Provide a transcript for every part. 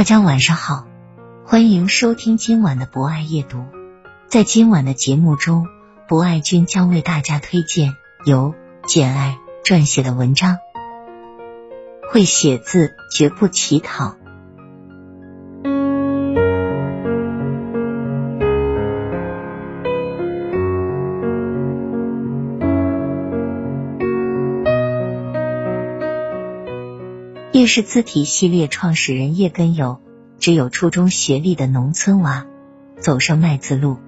大家晚上好，欢迎收听今晚的博爱夜读。在今晚的节目中，博爱君将为大家推荐由简爱撰写的文章。会写字，绝不乞讨。叶氏字体系列创始人叶根友，只有初中学历的农村娃，走上麦字路，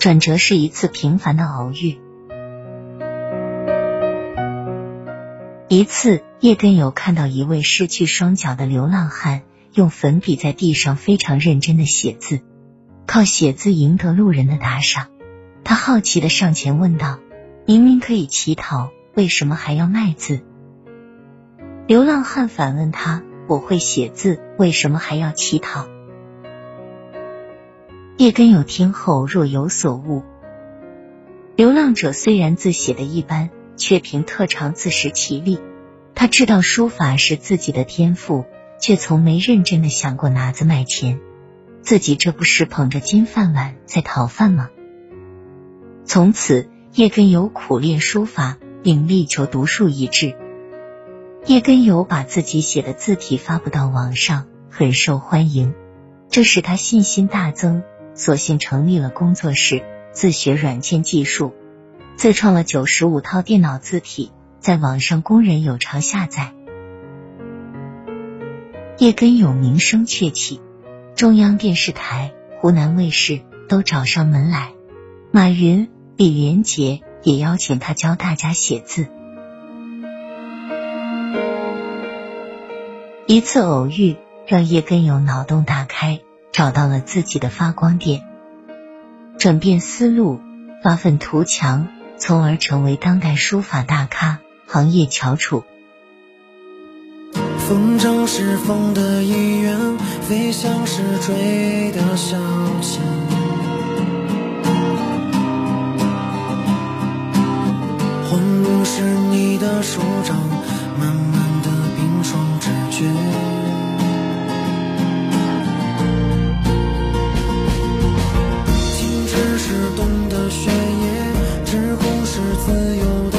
转折是一次平凡的偶遇。一次，叶根友看到一位失去双脚的流浪汉用粉笔在地上非常认真的写字，靠写字赢得路人的打赏。他好奇的上前问道：“明明可以乞讨，为什么还要卖字？”流浪汉反问他：“我会写字，为什么还要乞讨？”叶根友听后若有所悟。流浪者虽然字写的一般，却凭特长自食其力。他知道书法是自己的天赋，却从没认真的想过拿字卖钱。自己这不是捧着金饭碗在讨饭吗？从此，叶根友苦练书法，并力求独树一帜。叶根友把自己写的字体发布到网上，很受欢迎，这使他信心大增，索性成立了工作室，自学软件技术，自创了九十五套电脑字体，在网上供人有偿下载。叶根友名声鹊起，中央电视台、湖南卫视都找上门来，马云、李连杰也邀请他教大家写字。一次偶遇让叶根友脑洞大开，找到了自己的发光点，转变思路，发愤图强，从而成为当代书法大咖、行业翘楚。风筝是风的一员，飞翔是追的消遣。欢乐是你的手掌，慢慢青春。是冬的雪夜，之后是自由的